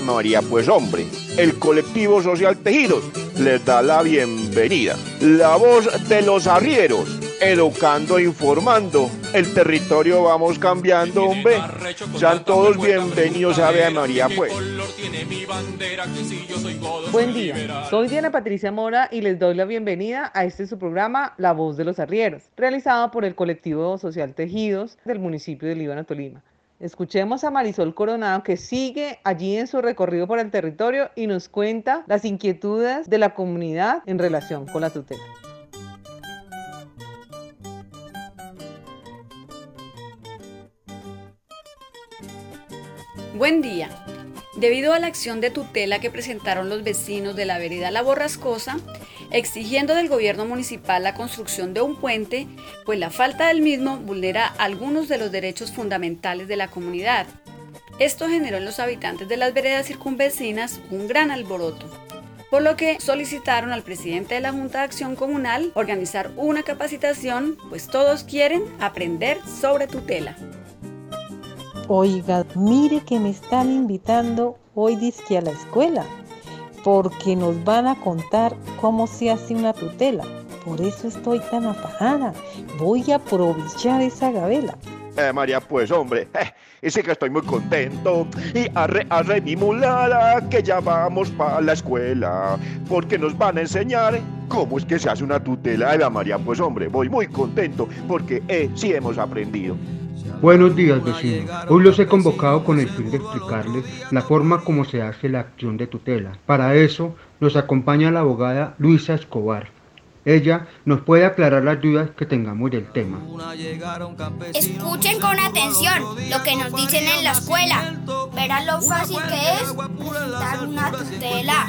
María, pues hombre, el colectivo social Tejidos les da la bienvenida. La voz de los arrieros, educando, e informando. El territorio vamos cambiando, hombre. Sean todos bienvenidos a Ave María, pues. Buen día, soy Diana Patricia Mora y les doy la bienvenida a este su programa La Voz de los Arrieros, realizado por el colectivo social Tejidos del municipio de Líbano, Tolima. Escuchemos a Marisol Coronado que sigue allí en su recorrido por el territorio y nos cuenta las inquietudes de la comunidad en relación con la tutela. Buen día. Debido a la acción de tutela que presentaron los vecinos de la vereda La Borrascosa, exigiendo del gobierno municipal la construcción de un puente, pues la falta del mismo vulnera algunos de los derechos fundamentales de la comunidad. Esto generó en los habitantes de las veredas circunvecinas un gran alboroto, por lo que solicitaron al presidente de la Junta de Acción Comunal organizar una capacitación, pues todos quieren aprender sobre tutela. Oiga, mire que me están invitando hoy disque a la escuela, porque nos van a contar cómo se hace una tutela. Por eso estoy tan apagada. Voy a aprovechar esa gabela. Eh, María, pues hombre, eh, que estoy muy contento. Y arre, arre mi mulada, que ya vamos para la escuela, porque nos van a enseñar cómo es que se hace una tutela la María. Pues hombre, voy muy contento, porque eh, sí hemos aprendido. Buenos días, vecinos. Hoy los he convocado con el fin de explicarles la forma como se hace la acción de tutela. Para eso nos acompaña la abogada Luisa Escobar. Ella nos puede aclarar las dudas que tengamos del tema. Escuchen con atención lo que nos dicen en la escuela. Verán lo fácil que es necesitar una tutela.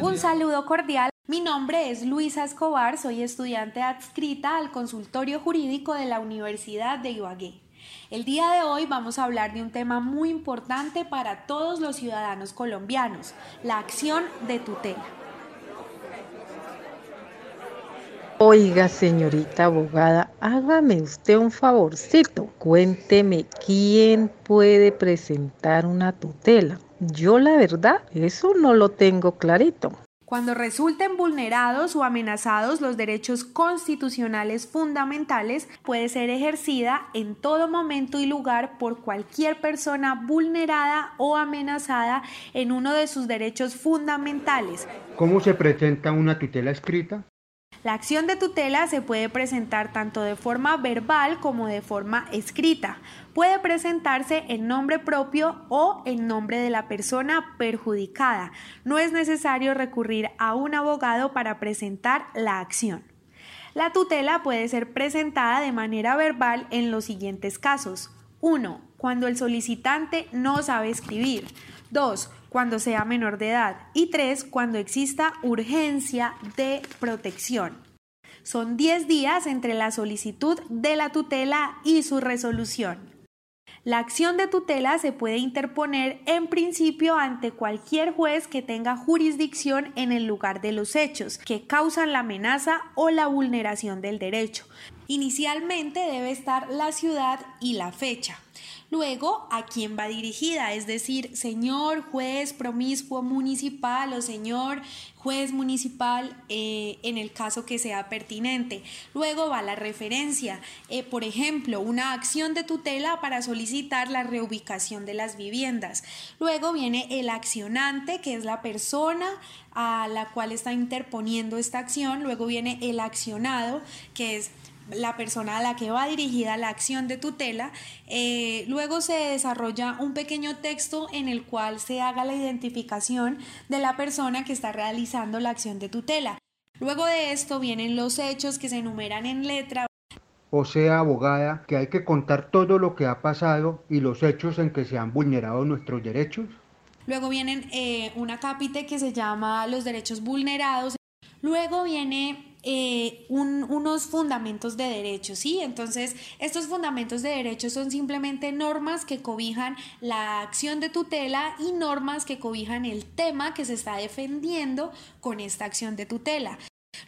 Un saludo cordial. Mi nombre es Luisa Escobar, soy estudiante adscrita al consultorio jurídico de la Universidad de Ibagué. El día de hoy vamos a hablar de un tema muy importante para todos los ciudadanos colombianos, la acción de tutela. Oiga, señorita abogada, hágame usted un favorcito. Cuénteme quién puede presentar una tutela. Yo la verdad, eso no lo tengo clarito. Cuando resulten vulnerados o amenazados los derechos constitucionales fundamentales, puede ser ejercida en todo momento y lugar por cualquier persona vulnerada o amenazada en uno de sus derechos fundamentales. ¿Cómo se presenta una tutela escrita? La acción de tutela se puede presentar tanto de forma verbal como de forma escrita. Puede presentarse en nombre propio o en nombre de la persona perjudicada. No es necesario recurrir a un abogado para presentar la acción. La tutela puede ser presentada de manera verbal en los siguientes casos. 1. Cuando el solicitante no sabe escribir. 2 cuando sea menor de edad y tres, cuando exista urgencia de protección. Son 10 días entre la solicitud de la tutela y su resolución. La acción de tutela se puede interponer en principio ante cualquier juez que tenga jurisdicción en el lugar de los hechos que causan la amenaza o la vulneración del derecho. Inicialmente debe estar la ciudad y la fecha. Luego, a quién va dirigida, es decir, señor juez promiscuo municipal o señor juez municipal eh, en el caso que sea pertinente. Luego va la referencia, eh, por ejemplo, una acción de tutela para solicitar la reubicación de las viviendas. Luego viene el accionante, que es la persona a la cual está interponiendo esta acción. Luego viene el accionado, que es la persona a la que va dirigida la acción de tutela. Eh, luego se desarrolla un pequeño texto en el cual se haga la identificación de la persona que está realizando la acción de tutela. Luego de esto vienen los hechos que se enumeran en letra. O sea, abogada, que hay que contar todo lo que ha pasado y los hechos en que se han vulnerado nuestros derechos. Luego vienen eh, una que se llama los derechos vulnerados. Luego viene eh, unos fundamentos de derechos, ¿sí? Entonces, estos fundamentos de derechos son simplemente normas que cobijan la acción de tutela y normas que cobijan el tema que se está defendiendo con esta acción de tutela.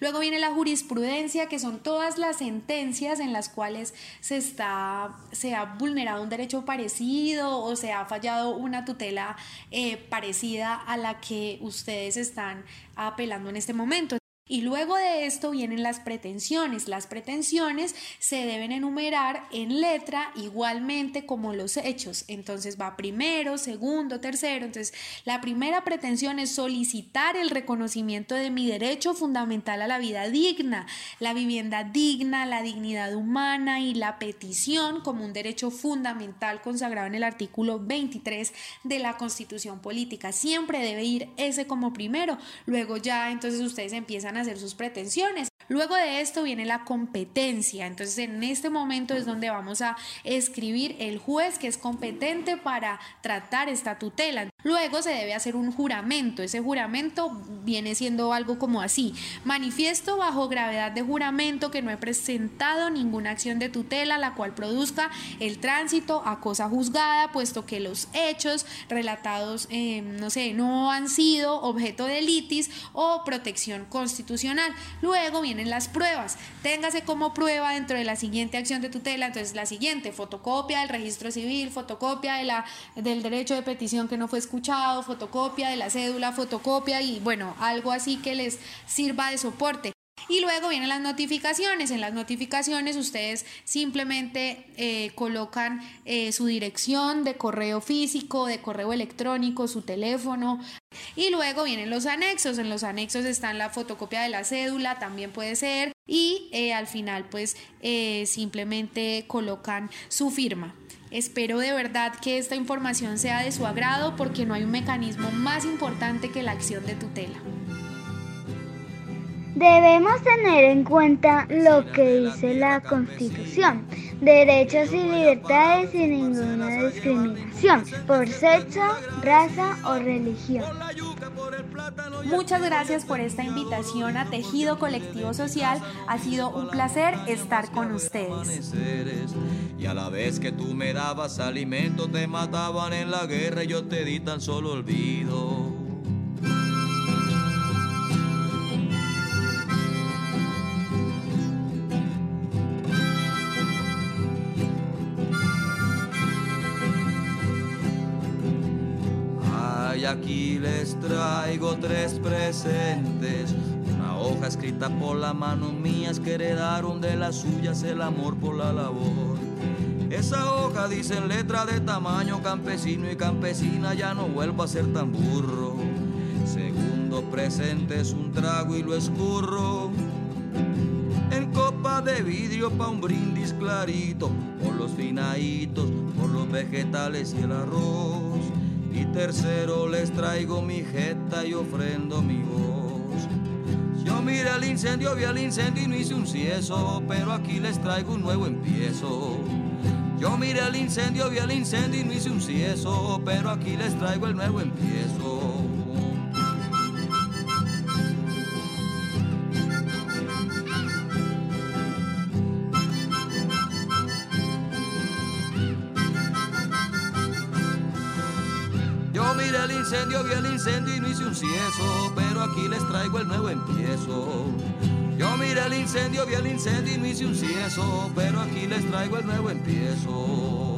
Luego viene la jurisprudencia, que son todas las sentencias en las cuales se, está, se ha vulnerado un derecho parecido o se ha fallado una tutela eh, parecida a la que ustedes están apelando en este momento. Y luego de esto vienen las pretensiones. Las pretensiones se deben enumerar en letra igualmente como los hechos. Entonces va primero, segundo, tercero. Entonces la primera pretensión es solicitar el reconocimiento de mi derecho fundamental a la vida digna, la vivienda digna, la dignidad humana y la petición como un derecho fundamental consagrado en el artículo 23 de la Constitución Política. Siempre debe ir ese como primero. Luego ya entonces ustedes empiezan hacer sus pretensiones. Luego de esto viene la competencia. Entonces en este momento es donde vamos a escribir el juez que es competente para tratar esta tutela. Luego se debe hacer un juramento. Ese juramento viene siendo algo como así. Manifiesto bajo gravedad de juramento que no he presentado ninguna acción de tutela la cual produzca el tránsito a cosa juzgada, puesto que los hechos relatados, eh, no sé, no han sido objeto de litis o protección constitucional. Luego vienen las pruebas. Téngase como prueba dentro de la siguiente acción de tutela. Entonces la siguiente, fotocopia del registro civil, fotocopia de la, del derecho de petición que no fue escuchado, fotocopia de la cédula, fotocopia y bueno, algo así que les sirva de soporte. Y luego vienen las notificaciones. En las notificaciones ustedes simplemente eh, colocan eh, su dirección de correo físico, de correo electrónico, su teléfono. Y luego vienen los anexos. En los anexos están la fotocopia de la cédula, también puede ser. Y eh, al final pues simplemente colocan su firma. Espero de verdad que esta información sea de su agrado porque no hay un mecanismo más importante que la acción de tutela. Debemos tener en cuenta lo que dice la Constitución, derechos y libertades sin ninguna discriminación por sexo, raza o religión. Muchas gracias por esta invitación a Tejido Colectivo Social. Ha sido un placer estar con ustedes. Y a la vez que tú me dabas alimento, te mataban en la guerra y yo te di tan solo olvido. Aquí les traigo tres presentes. Una hoja escrita por la mano mías que heredaron de las suyas el amor por la labor. Esa hoja dice en letra de tamaño campesino y campesina, ya no vuelvo a ser tan burro. Segundo presente es un trago y lo escurro. En copa de vidrio pa' un brindis clarito, por los finaditos, por los vegetales y el arroz. Y tercero les traigo mi jeta y ofrendo mi voz. Yo miré el incendio, vi el incendio y no hice un cieso, pero aquí les traigo un nuevo empiezo. Yo miré el incendio, vi el incendio y no hice un cieso, pero aquí les traigo el nuevo empiezo. Incendio, vi el incendio y no hice un cieso, pero aquí les traigo el nuevo empiezo. Yo miré el incendio, vi el incendio y no hice un cieso, pero aquí les traigo el nuevo empiezo.